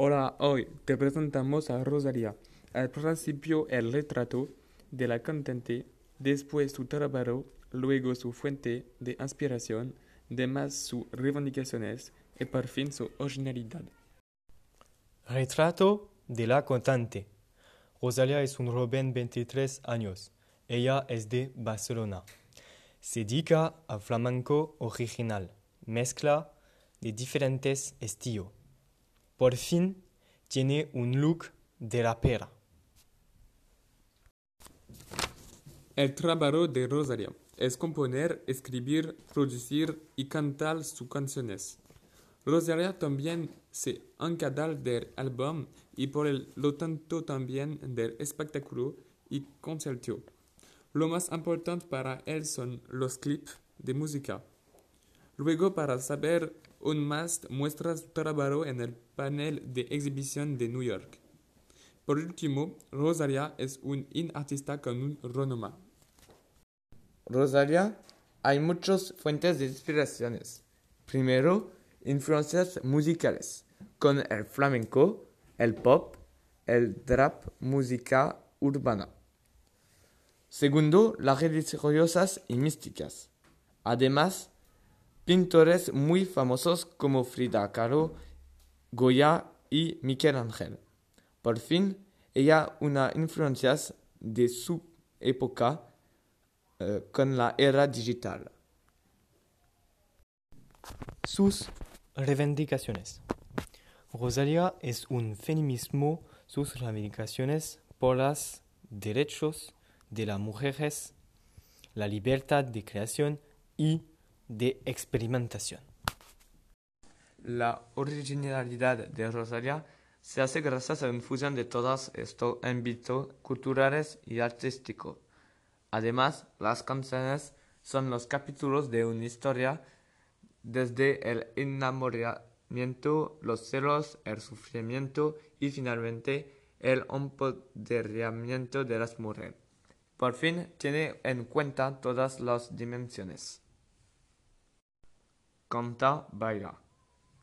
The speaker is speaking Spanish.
Hola, hoy te presentamos a Rosalia. Al principio el retrato de la cantante, después su trabajo, luego su fuente de inspiración, demás sus reivindicaciones y por fin su originalidad. Retrato de la cantante. Rosalia es un joven 23 años. Ella es de Barcelona. Se dedica al flamenco original, mezcla de diferentes estilos. Por fin tiene un look de rapera. El trabajo de Rosalia es componer, escribir, producir y cantar sus canciones. Rosalia también se encarga del álbum y por lo tanto también del espectáculo y concierto. Lo más importante para él son los clips de música. Luego, para saber aún más, muestra su trabajo en el panel de exhibición de New York. Por último, Rosalia es un artista con un renombre. Rosalia, hay muchas fuentes de inspiraciones. Primero, influencias musicales, con el flamenco, el pop, el rap, música urbana. Segundo, las religiosas y místicas. Además, pintores muy famosos como Frida Kahlo, Goya y Miguel Ángel. Por fin, ella una influencia de su época eh, con la era digital. Sus reivindicaciones. Rosalia es un feminismo, sus reivindicaciones por los derechos de las mujeres, la libertad de creación y de experimentación. La originalidad de Rosalia se hace gracias a la infusión de todos estos ámbitos culturales y artísticos. Además, las canciones son los capítulos de una historia desde el enamoramiento, los celos, el sufrimiento y finalmente el empoderamiento de las mujeres. Por fin tiene en cuenta todas las dimensiones. Kanta Baira.